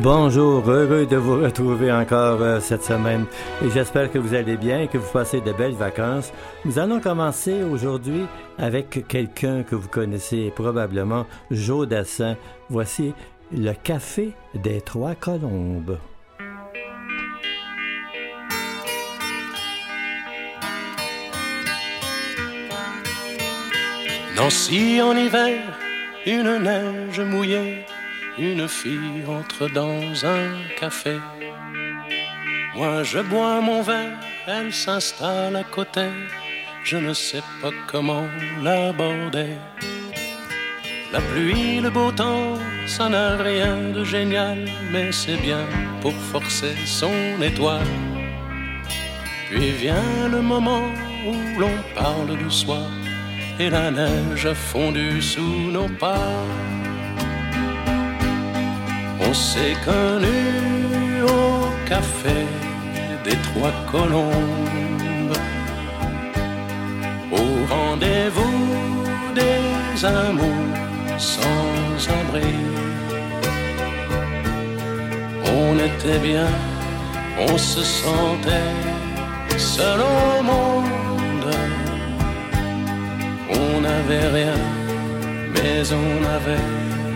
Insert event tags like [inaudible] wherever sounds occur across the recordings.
Bonjour, heureux de vous retrouver encore euh, cette semaine et j'espère que vous allez bien et que vous passez de belles vacances. Nous allons commencer aujourd'hui avec quelqu'un que vous connaissez probablement, Joe Dassin. Voici le Café des Trois Colombes. Nancy en hiver, une neige mouillée une fille entre dans un café. Moi je bois mon verre, elle s'installe à côté. Je ne sais pas comment l'aborder. La pluie, le beau temps, ça n'a rien de génial, mais c'est bien pour forcer son étoile. Puis vient le moment où l'on parle du soir et la neige a sous nos pas. On s'est connu au café des Trois Colombes, au rendez-vous des amours sans abri. On était bien, on se sentait seul au monde. On n'avait rien, mais on avait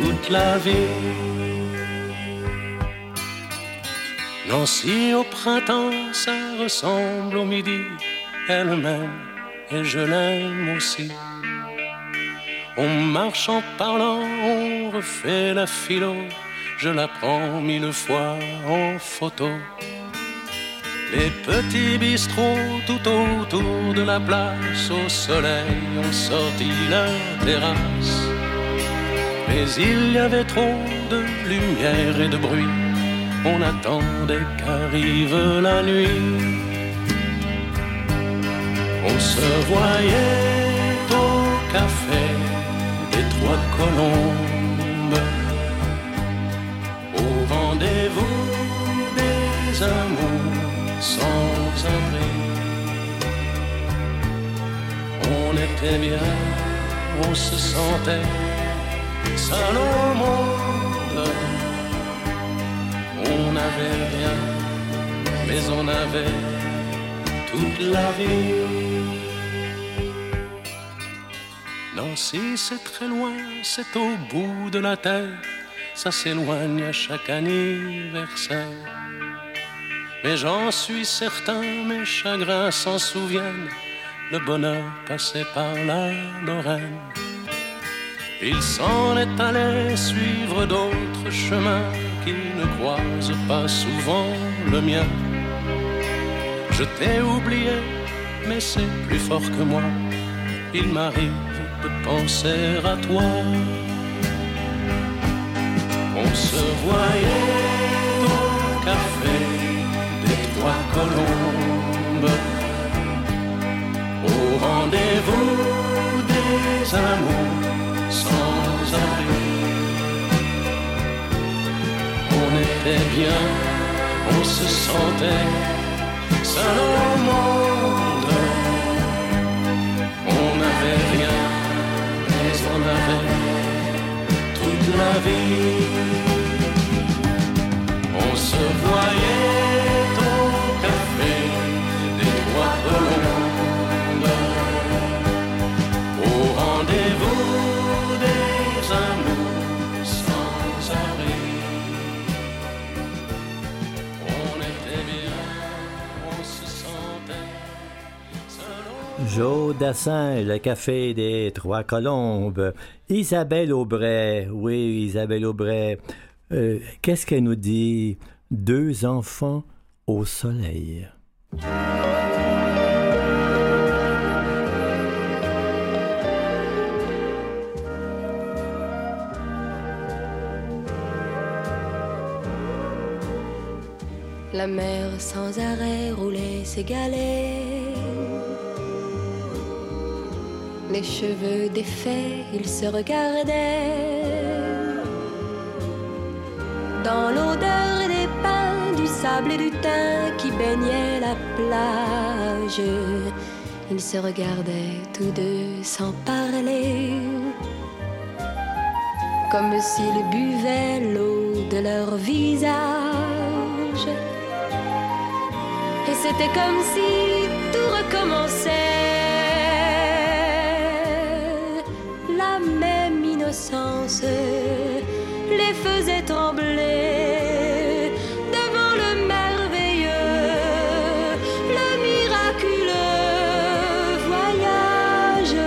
toute la vie. Nancy au printemps, ça ressemble au midi. Elle m'aime et je l'aime aussi. On marche en parlant, on refait la philo. Je la prends mille fois en photo. Les petits bistrots tout autour de la place, au soleil, ont sorti la terrasse. Mais il y avait trop de lumière et de bruit on attendait qu'arrive la nuit. On se voyait au café des Trois Colombes, au rendez-vous des amours sans abri. On était bien, on se sentait seul au monde on n'avait rien, mais on avait toute la vie. Nancy, c'est très loin, c'est au bout de la terre, ça s'éloigne à chaque anniversaire. Mais j'en suis certain, mes chagrins s'en souviennent, le bonheur passait par la Lorraine. Il s'en est allé suivre d'autres chemins qui ne croise pas souvent le mien. Je t'ai oublié, mais c'est plus fort que moi. Il m'arrive de penser à toi. On se voyait était bien, on se sentait seul au monde. On n'avait rien, mais on avait toute la vie. On se Joe Dassin, le Café des Trois Colombes. Isabelle Aubray, oui, Isabelle Aubray. Euh, Qu'est-ce qu'elle nous dit? Deux enfants au soleil. La mer sans arrêt roulait ses galets. Les cheveux défaits, ils se regardaient. Dans l'odeur des pins, du sable et du thym qui baignait la plage, ils se regardaient tous deux sans parler, comme s'ils buvaient l'eau de leur visage. Et c'était comme si tout recommençait. Les faisait trembler devant le merveilleux, le miraculeux voyage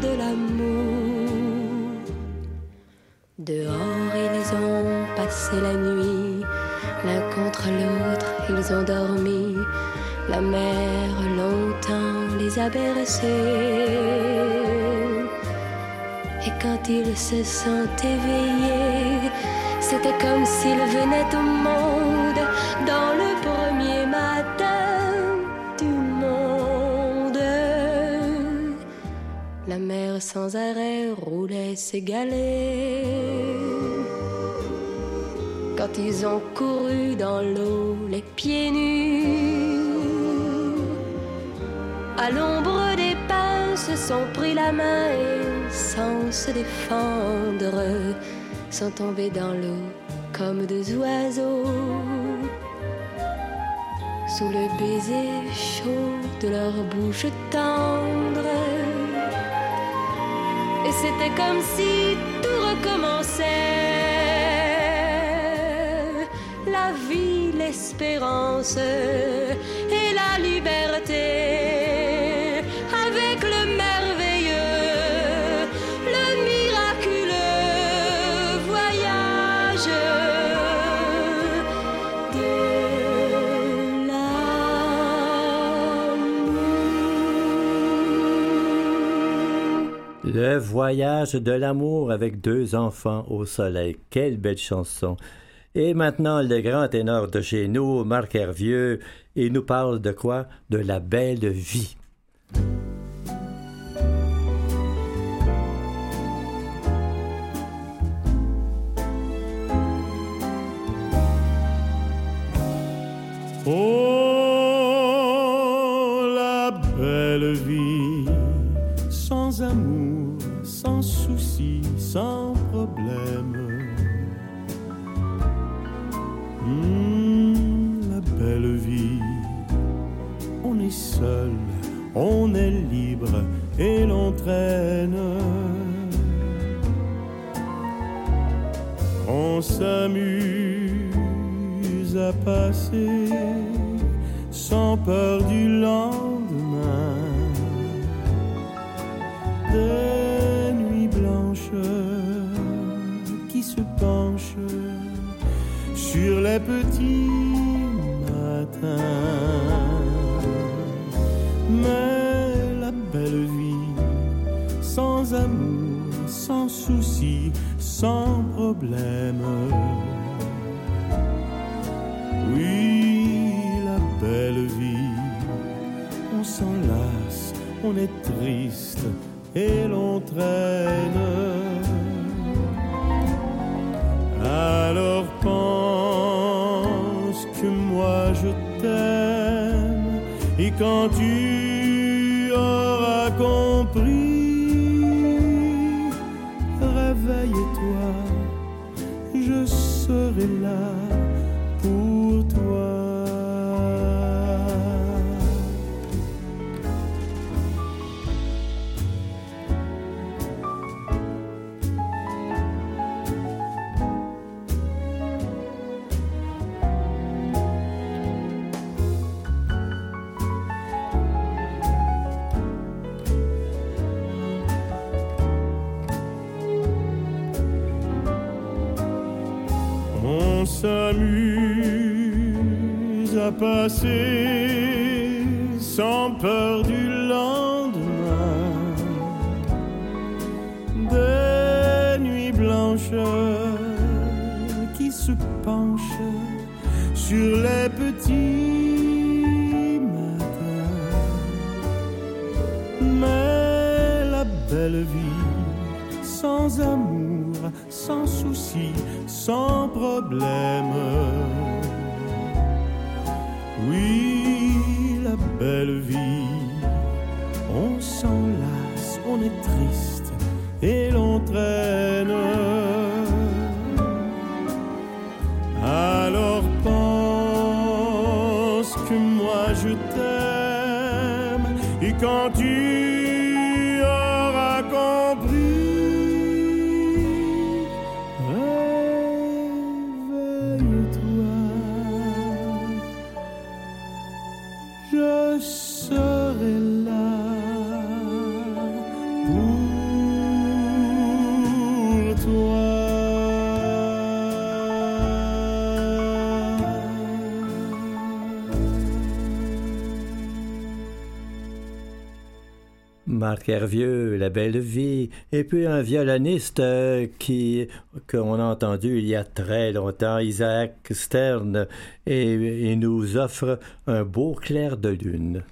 de l'amour. Dehors, ils ont passé la nuit, l'un contre l'autre, ils ont dormi. La mer longtemps les a bercés quand ils se sont éveillés, c'était comme s'ils venaient au monde dans le premier matin du monde. La mer sans arrêt roulait ses galets. Quand ils ont couru dans l'eau les pieds nus, à l'ombre des pins se sont pris la main sans se défendre, sans tomber dans l'eau comme deux oiseaux. Sous le baiser chaud de leur bouche tendre. Et c'était comme si tout recommençait. La vie, l'espérance et la liberté. Le voyage de l'amour avec deux enfants au soleil. Quelle belle chanson. Et maintenant, le grand ténor de chez nous, Marc Hervieux, il nous parle de quoi? De la belle vie. Oh, seul, on est libre et l'on traîne. On s'amuse à passer sans peur du lendemain qui se penche sur les petits matins. Sans souci, sans problème. Oui, la belle vie, on s'enlace, on est triste et l'on traîne. Alors pense que moi je t'aime et quand tu auras compris, réveille-toi, je serai là Marc Hervieux, La Belle Vie, et puis un violoniste euh, qui qu'on a entendu il y a très longtemps, Isaac Stern, et il nous offre un beau clair de lune.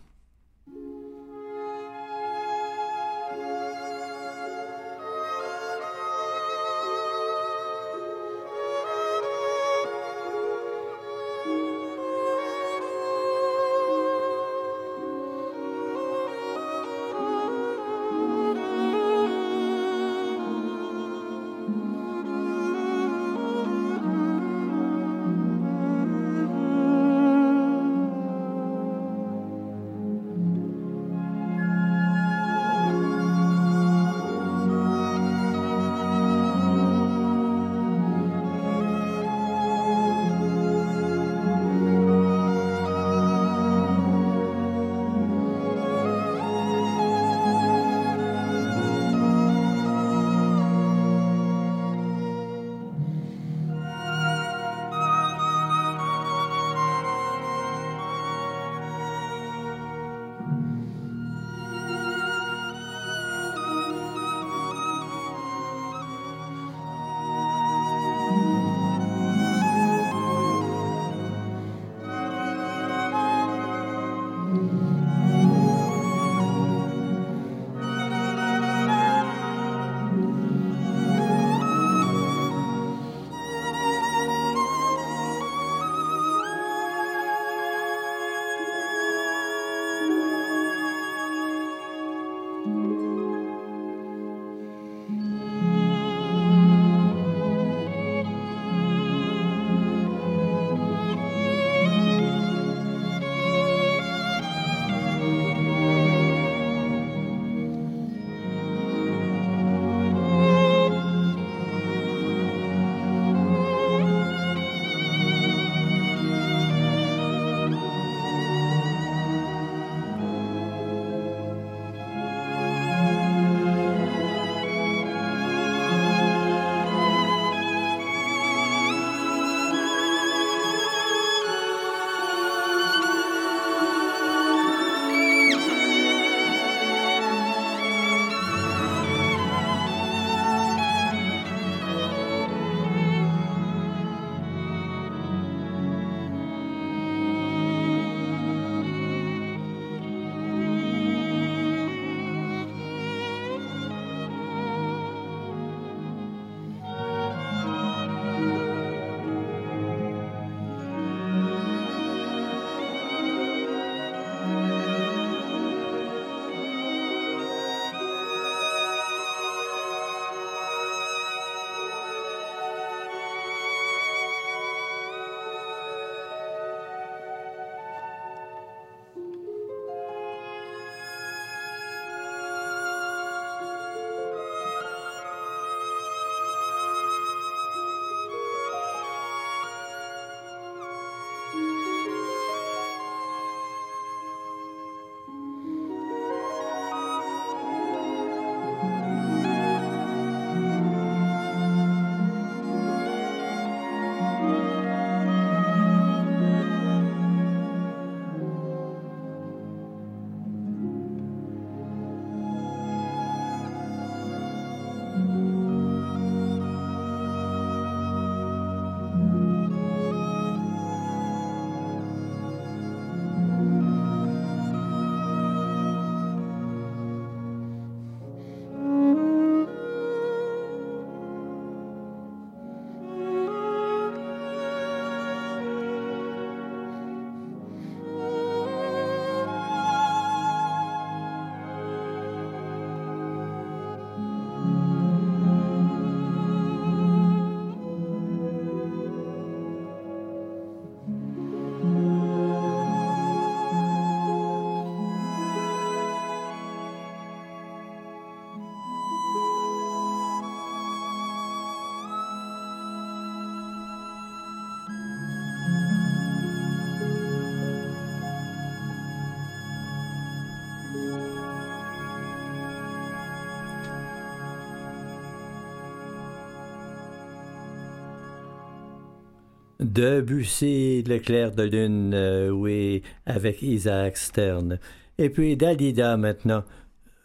Debussy, Le clair de lune, euh, oui, avec Isaac Stern. Et puis Dalida maintenant.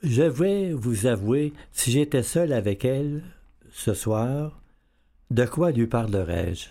Je vais vous avouer, si j'étais seul avec elle, ce soir, de quoi lui parlerais-je?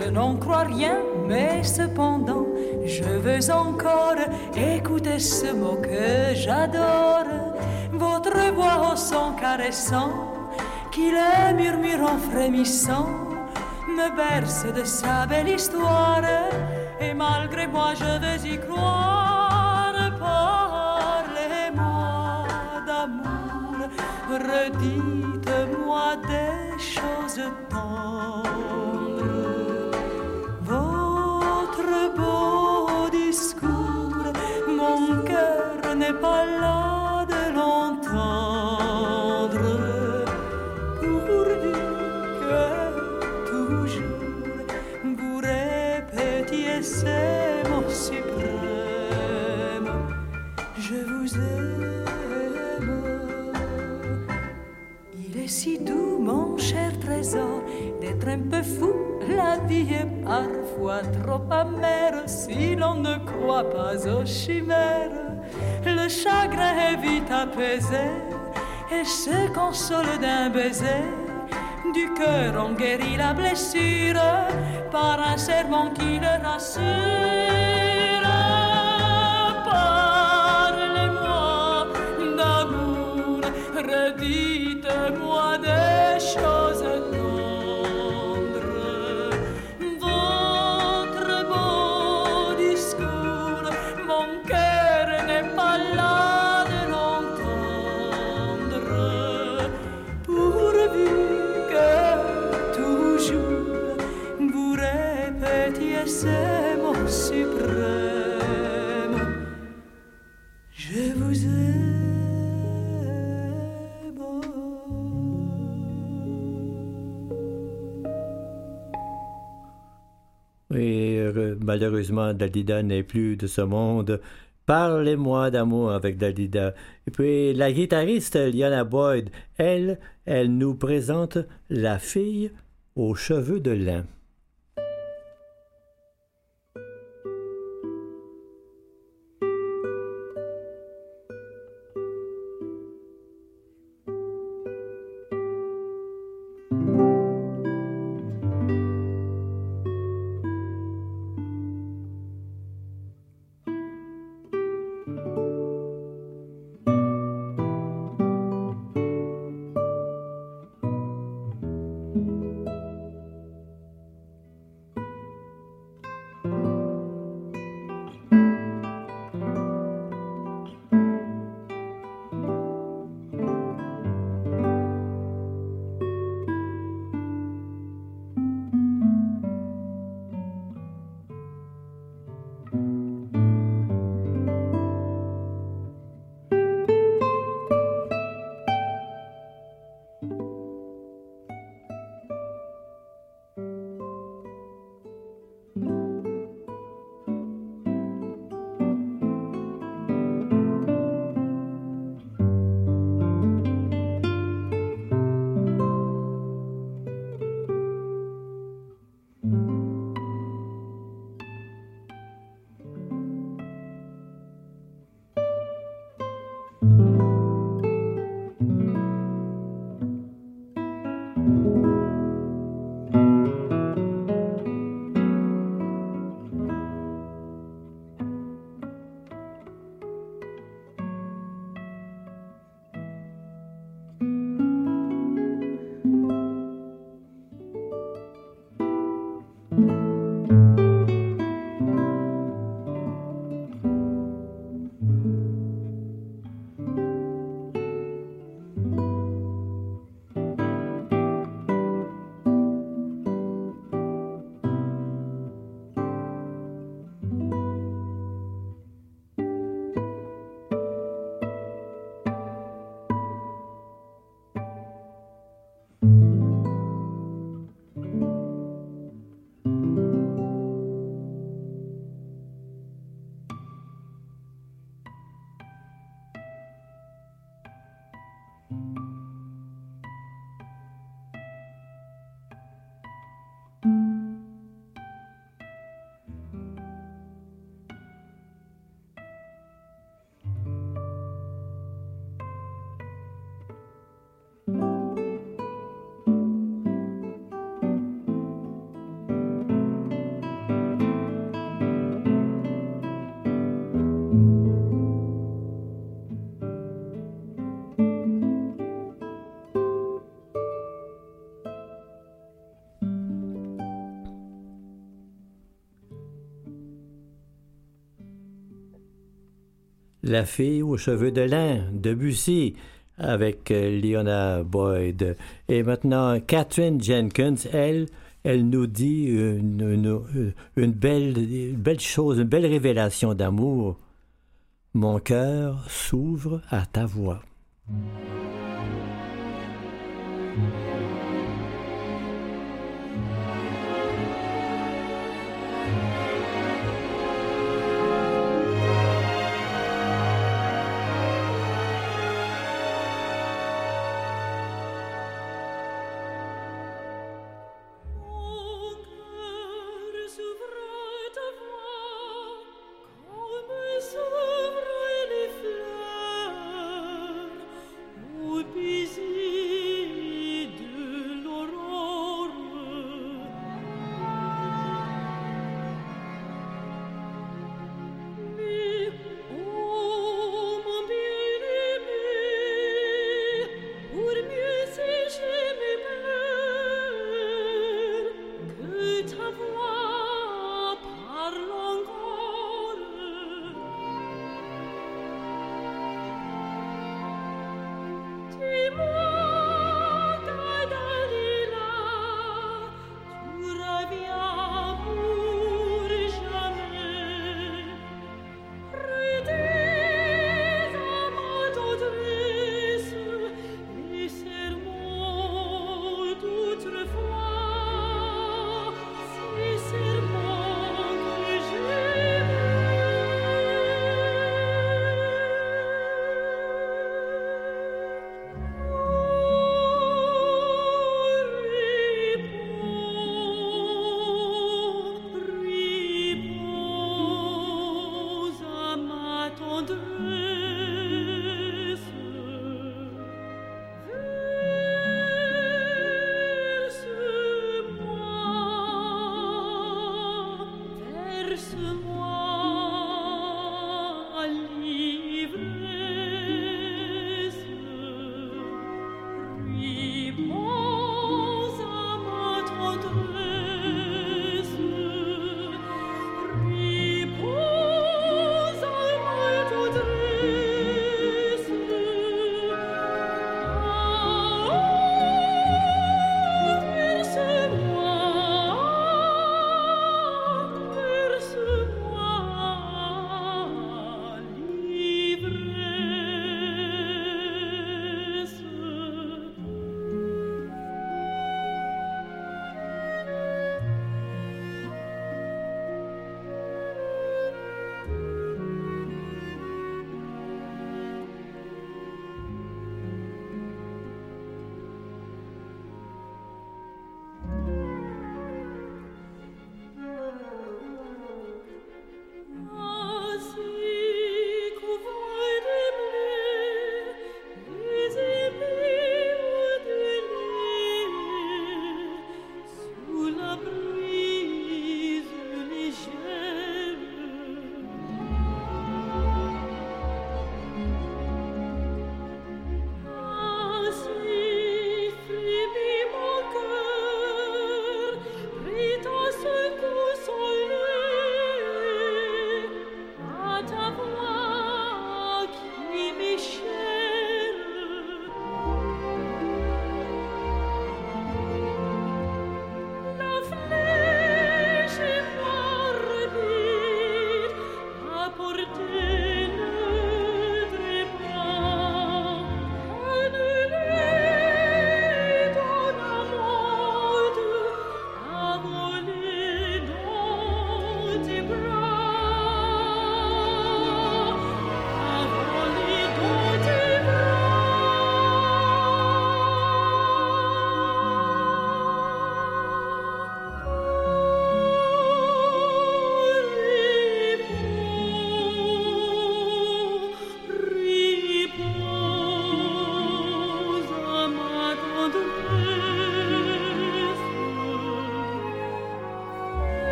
Je n'en crois rien, mais cependant, je veux encore écouter ce mot que j'adore. Votre voix au son caressant, qui le murmure en frémissant, me berce de sa belle histoire. Et malgré moi, je veux y croire. Parlez-moi d'amour, redites-moi des choses trop amère si l'on ne croit pas aux chimères le chagrin est vite apaisé et se console d'un baiser. Du cœur on guérit la blessure par un serment qui le rassure. Malheureusement, Dalida n'est plus de ce monde. Parlez-moi d'amour avec Dalida. Et puis la guitariste Liana Boyd, elle, elle nous présente la fille aux cheveux de lin. La fille aux cheveux de lin, Debussy, avec euh, Leona Boyd. Et maintenant, Catherine Jenkins, elle, elle nous dit une, une, belle, une belle chose, une belle révélation d'amour. Mon cœur s'ouvre à ta voix.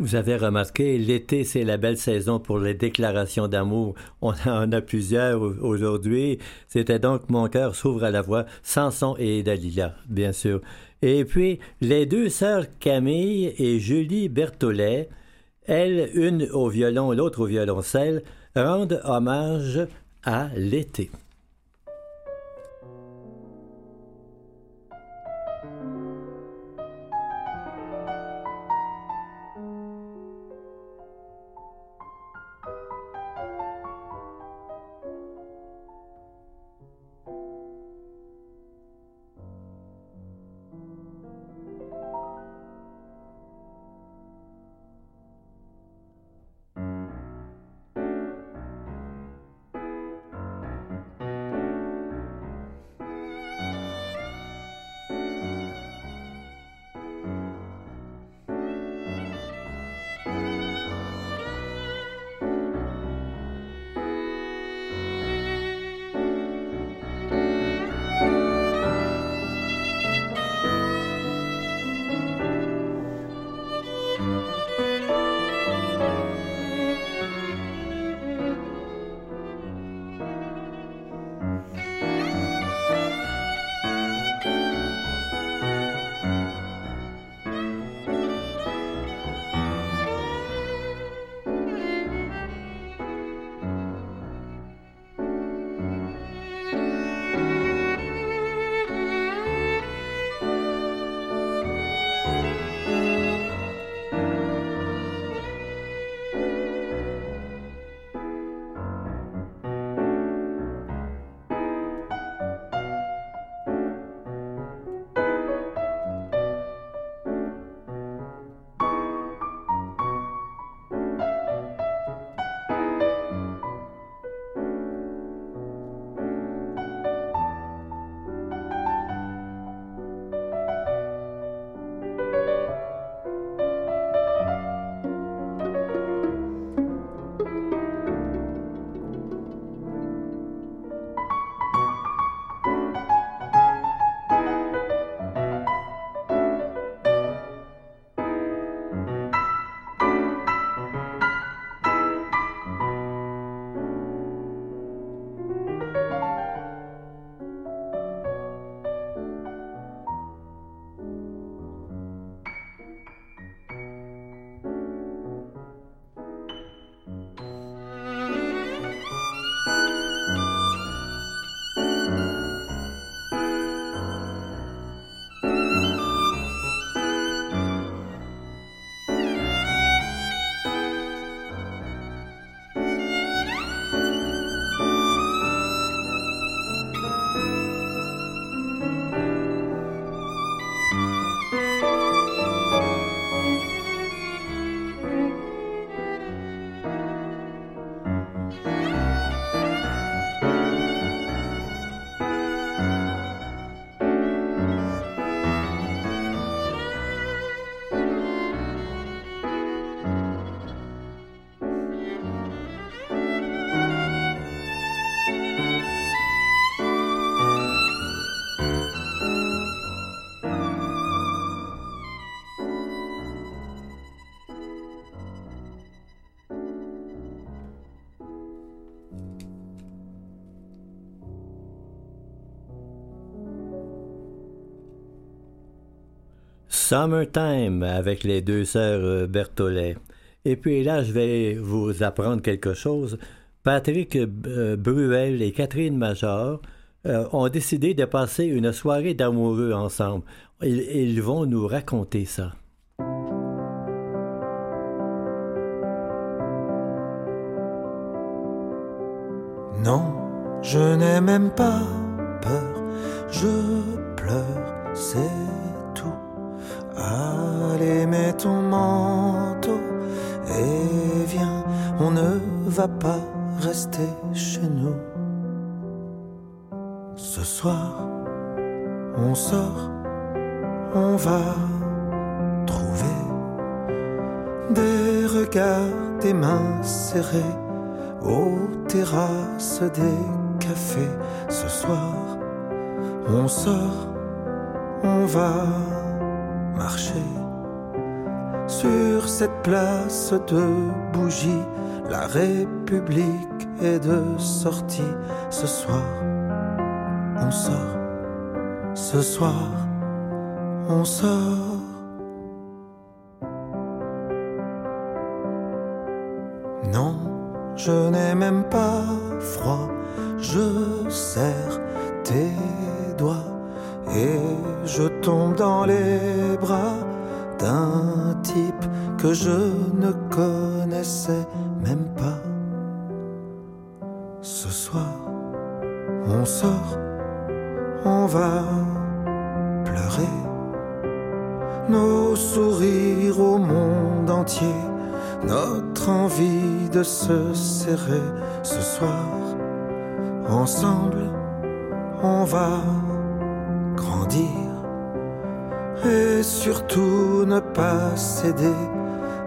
Vous avez remarqué, l'été, c'est la belle saison pour les déclarations d'amour. On en a plusieurs aujourd'hui. C'était donc Mon cœur s'ouvre à la voix, Samson et Dalila, bien sûr. Et puis, les deux sœurs Camille et Julie Berthollet, elles, une au violon, l'autre au violoncelle, rendent hommage à l'été. Summertime avec les deux sœurs euh, Berthollet. Et puis là, je vais vous apprendre quelque chose. Patrick euh, Bruel et Catherine Major euh, ont décidé de passer une soirée d'amoureux ensemble. Ils, vont nous raconter ça. Non, je n'ai même pas peur, je pleure, c'est Allez, mets ton manteau et viens, on ne va pas rester chez nous. Ce soir, on sort, on va trouver des regards, des mains serrées aux terrasses des cafés. Ce soir, on sort, on va marcher Sur cette place de bougies, la République est de sortie. Ce soir, on sort. Ce soir, on sort. Non, je n'ai même pas froid. Je serre tes doigts et je tombe dans les bras d'un type que je ne connaissais même pas. Ce soir, on sort, on va pleurer nos sourires au monde entier, notre envie de se serrer ce soir. Ensemble, on va et surtout ne pas céder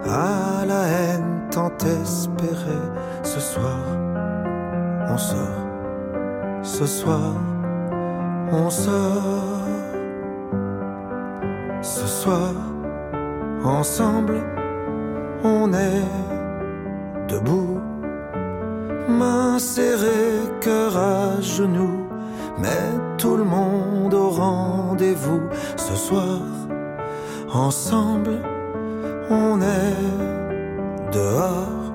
à la haine tant espérée. Ce soir, on sort, ce soir, on sort. Ce soir, ensemble, on est debout, mains serrées, cœur à genoux, mais tout le monde au rendez-vous ce soir. Ensemble, on est dehors,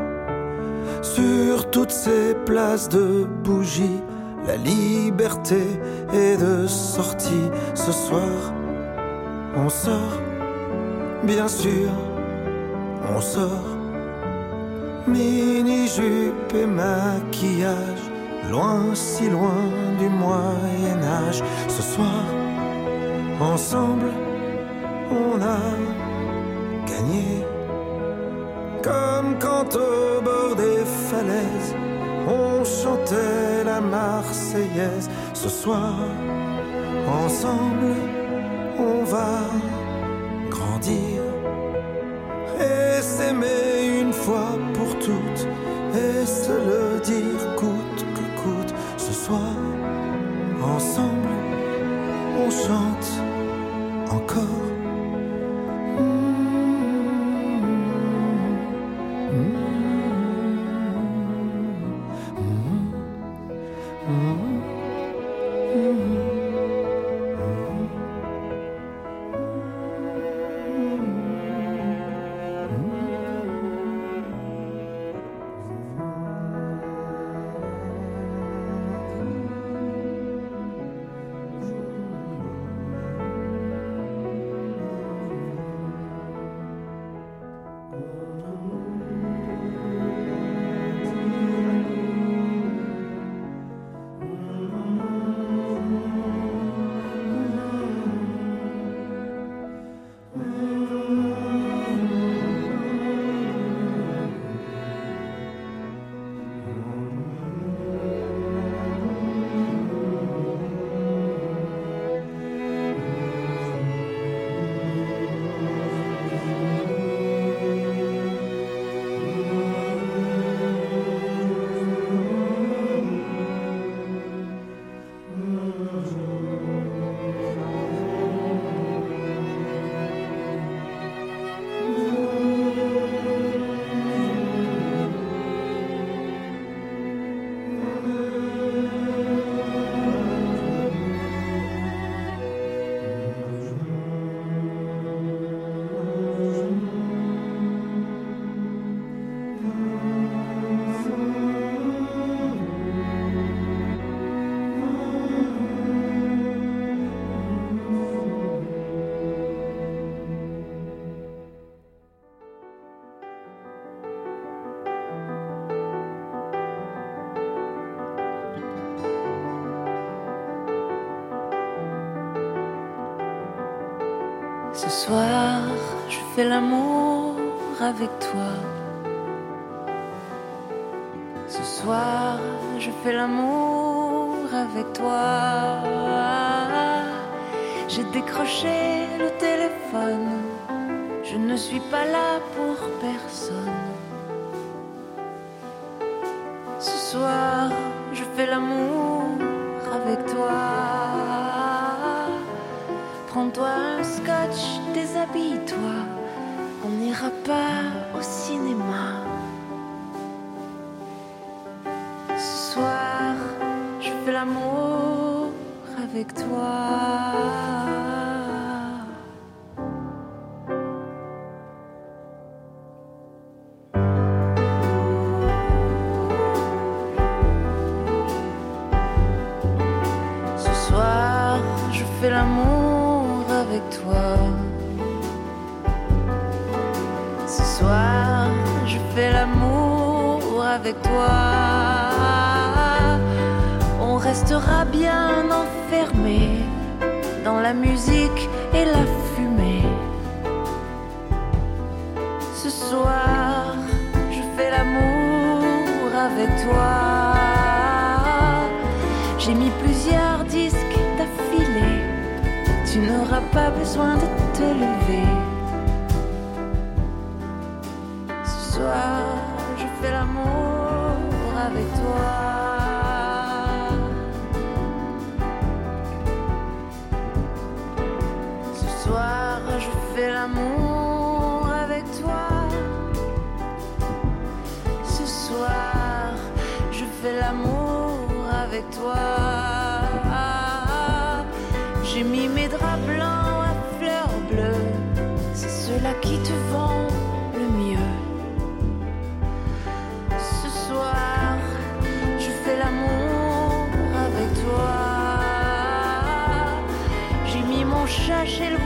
sur toutes ces places de bougies. La liberté est de sortie ce soir. On sort, bien sûr, on sort. Mini-jupe et maquillage, loin, si loin du Moyen-Âge. Ce soir, ensemble, on a gagné. Comme quand au bord des falaises, on chantait la Marseillaise. Ce soir, ensemble, on va grandir et s'aimer une fois pour toutes et se le je fais l'amour avec toi. Ce soir, je fais l'amour avec toi. J'ai décroché le téléphone. Je ne suis pas là pour personne. Ce soir, je fais l'amour avec toi. Prends-toi un scotch, déshabille-toi. On n'ira pas au cinéma. Ce soir, je fais l'amour avec toi. Toi. On restera bien enfermé dans la musique et la fumée. Ce soir, je fais l'amour avec toi. J'ai mis plusieurs disques d'affilée. Tu n'auras pas besoin de te lever. Qui te vont le mieux. Ce soir, je fais l'amour avec toi. J'ai mis mon chat chez le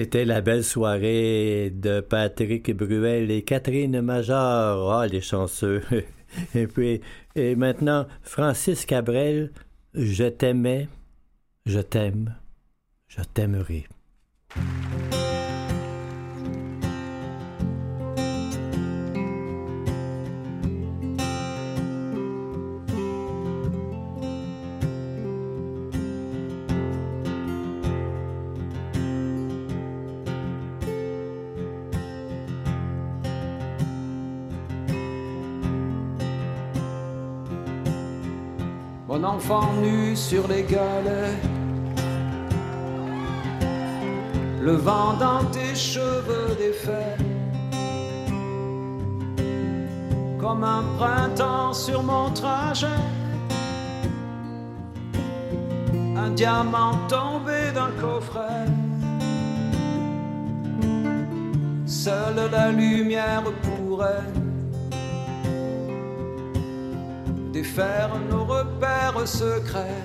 C'était la belle soirée de Patrick Bruel et Catherine Major. Ah, les chanceux. [laughs] Et puis, et maintenant, Francis Cabrel, je t'aimais, je t'aime, je t'aimerai. Mon enfant nu sur les galets, le vent dans tes cheveux défaits, comme un printemps sur mon trajet, un diamant tombé d'un coffret. Seule la lumière pourrait défaire nos repères secrets.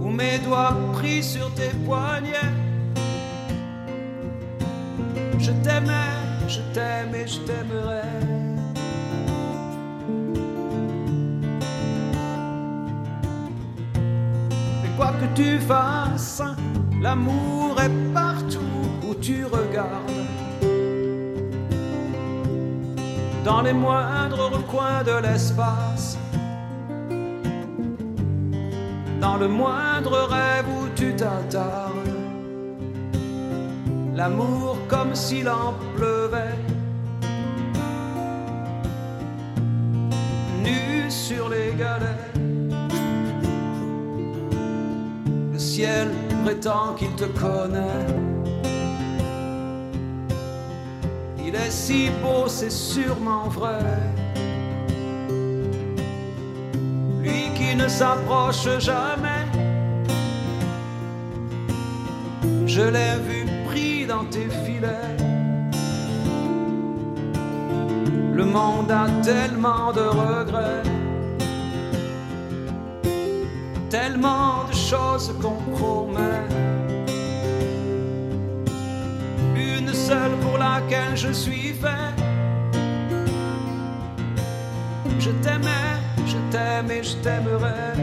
Où mes doigts pris sur tes poignets. Je t'aimais, je t'aime et je t'aimerai. Mais quoi que tu fasses, l'amour est partout où tu regardes dans les moindres recoins de l'espace. dans le moindre rêve où tu t'attardes. L'amour comme s'il en pleuvait. Nu sur les galets. Le ciel prétend qu'il te connaît. Il est si beau, c'est sûrement vrai. Ne s'approche jamais. Je l'ai vu pris dans tes filets. Le monde a tellement de regrets. Tellement de choses qu'on promet. Une seule pour laquelle je suis fait. Je t'aimais, t'aime et je t'aimerai.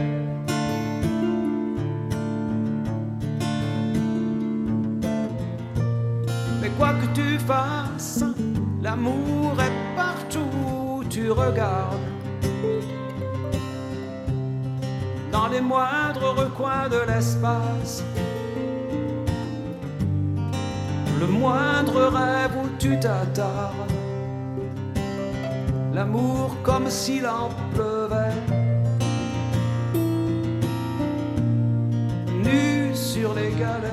Mais quoi que tu fasses, l'amour est partout où tu regardes. Dans les moindres recoins de l'espace. Le moindre rêve où tu t'attardes. L'amour comme s'il en. Nu sur les galets.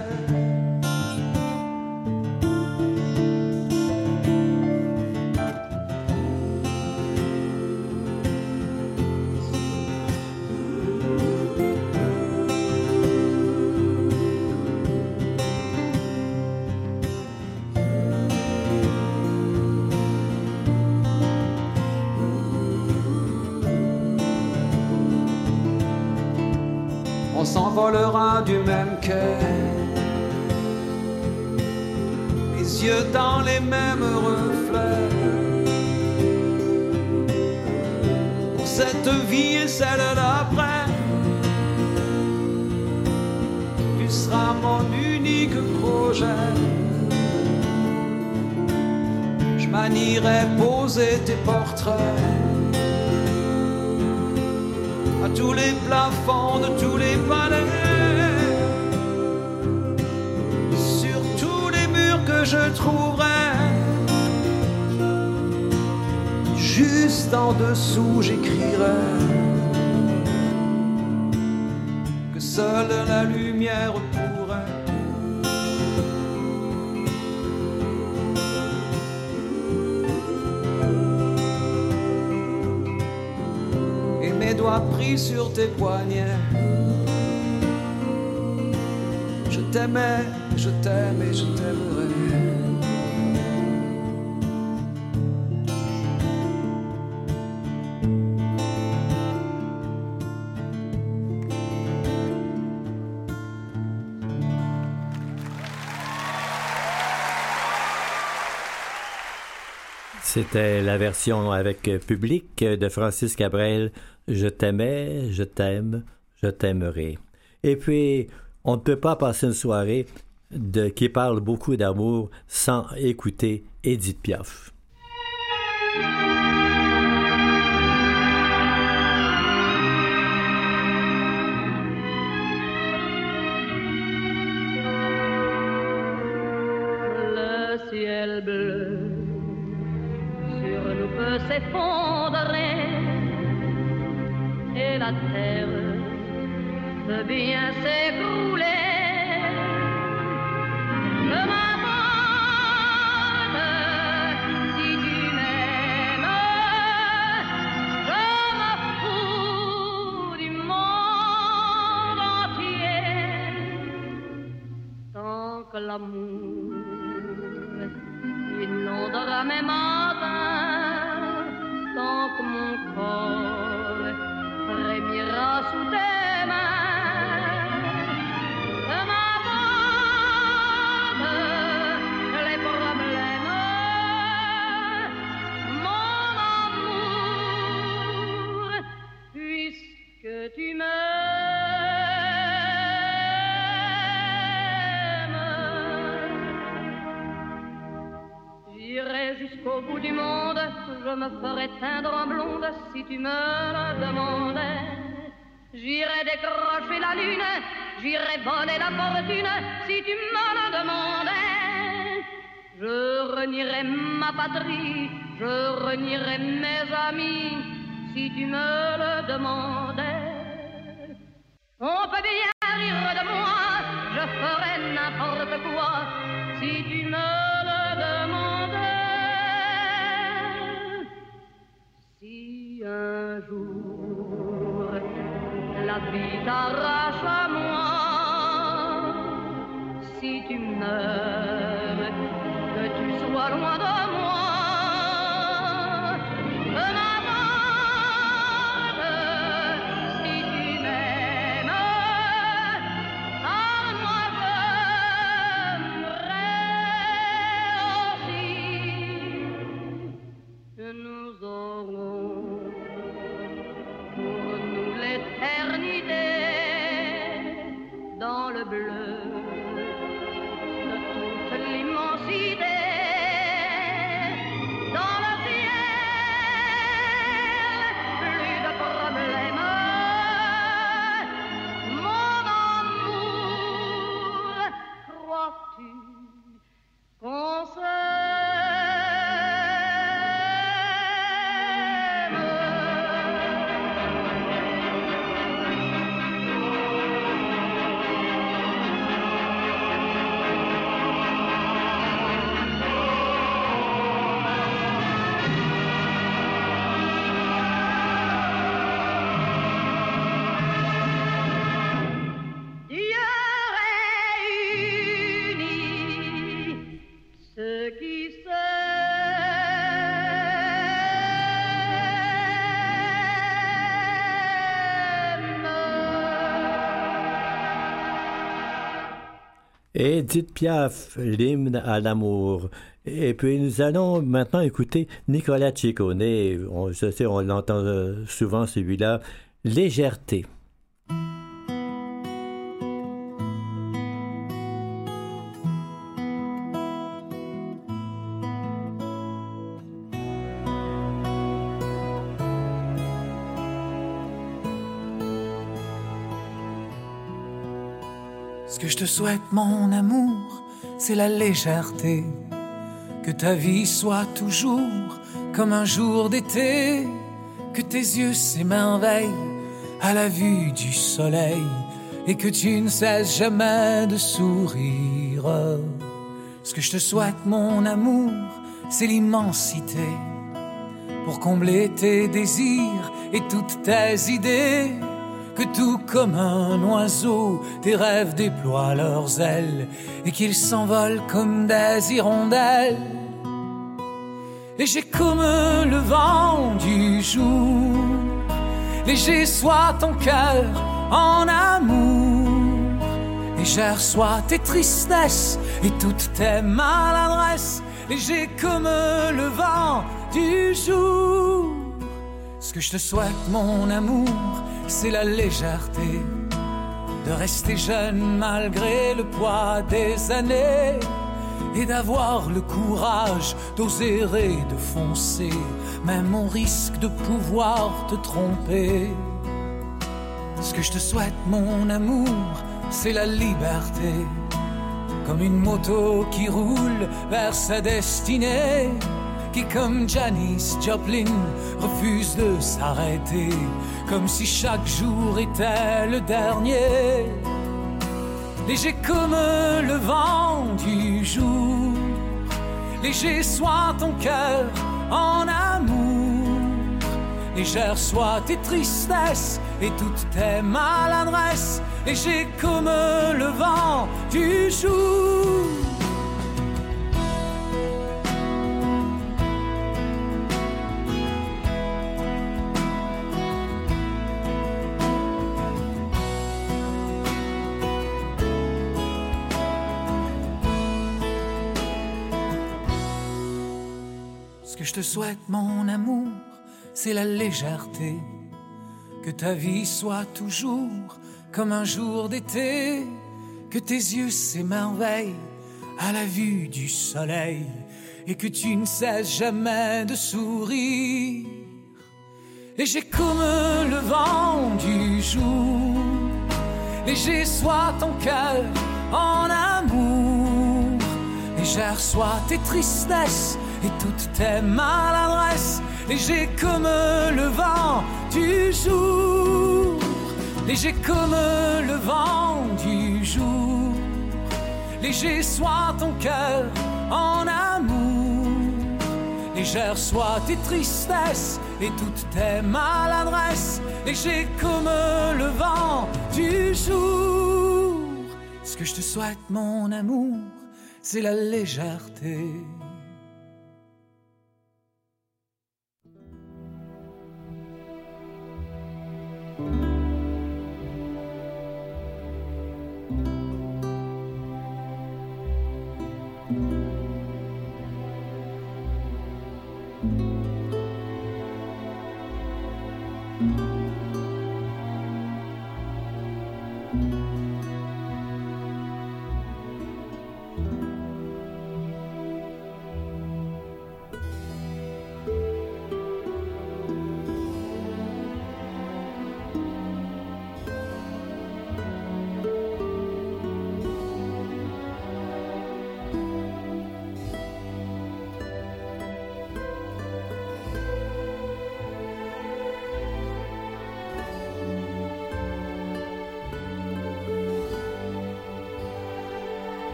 Du même quai. Les yeux dans les mêmes reflets. Pour cette vie et celle d'après, tu seras mon unique projet. Je manierai poser tes portraits à tous les plafonds de tous les palais, que je trouverai. Juste en dessous, j'écrirai que seule la lumière pourrait. et mes doigts pris sur tes poignets. Je t'aimais, je t'aime et je t'aimerai. C'était la version avec public de Francis Cabrel, Je t'aimais, je t'aime, je t'aimerai. Et puis, on ne peut pas passer une soirée de, qui parle beaucoup d'amour sans écouter Edith Piaf. Peut bien s'écrouler. Que m'importe si tu m'aimes, je me fous du monde entier tant que l'amour inondera mes matins, tant que mon corps frémira sous tes me ferai teindre en blonde si tu me le demandais. J'irai décrocher la lune, j'irai voler la fortune si tu me le demandais. Je renierai ma patrie, je renierai mes amis si tu me le demandais. On peut bien rire de moi, je ferai n'importe quoi si tu me jour la vie t'arrache à moi, si tu meurs, que tu sois loin de Edith Piaf, l'hymne à l'amour. Et puis nous allons maintenant écouter Nicolas Ciccone. On, je sais, on l'entend euh, souvent celui-là. Légèreté. Souhaite, mon amour, c'est la légèreté. Que ta vie soit toujours comme un jour d'été. Que tes yeux s'émerveillent à la vue du soleil. Et que tu ne cesses jamais de sourire. Ce que je te souhaite, mon amour, c'est l'immensité. Pour combler tes désirs et toutes tes idées que tout comme un oiseau, tes rêves déploient leurs ailes et qu'ils s'envolent comme des hirondelles. Léger comme le vent du jour, léger soit ton cœur en amour, légère soit tes tristesses et toutes tes maladresses, léger comme le vent du jour. Ce que je te souhaite, mon amour, c'est la légèreté de rester jeune malgré le poids des années et d'avoir le courage d'oser et de foncer, même au risque de pouvoir te tromper. Ce que je te souhaite, mon amour, c'est la liberté, comme une moto qui roule vers sa destinée qui comme Janis Joplin refuse de s'arrêter, comme si chaque jour était le dernier. Léger comme le vent du jour, léger soit ton cœur en amour, légère soit tes tristesses et toutes tes maladresses, léger comme le vent du jour. Ce que je te souhaite, mon amour, c'est la légèreté. Que ta vie soit toujours comme un jour d'été. Que tes yeux s'émerveillent à la vue du soleil. Et que tu ne cesses jamais de sourire. léger comme le vent du jour. Léger soit ton cœur en amour, légère soit tes tristesses et toutes tes maladresses, léger comme le vent du jour, léger comme le vent du jour, léger soit ton cœur en amour, légère soit tes tristesses. Et toutes tes maladresses, léger comme le vent du jour. Ce que je te souhaite, mon amour, c'est la légèreté.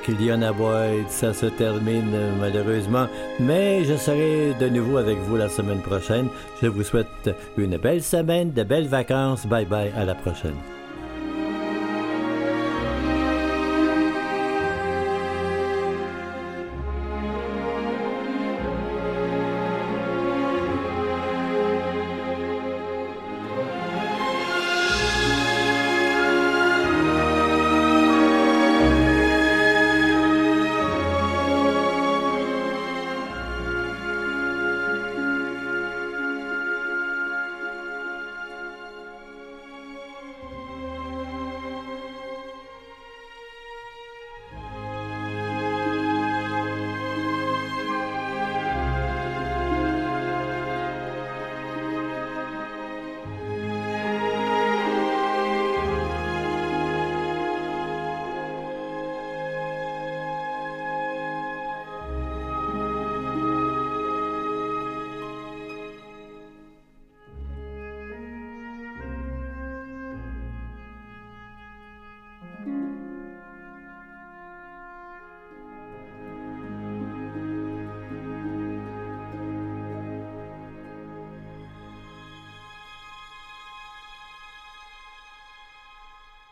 Avec Liona Boyd. Ça se termine malheureusement, mais je serai de nouveau avec vous la semaine prochaine. Je vous souhaite une belle semaine, de belles vacances. Bye bye, à la prochaine.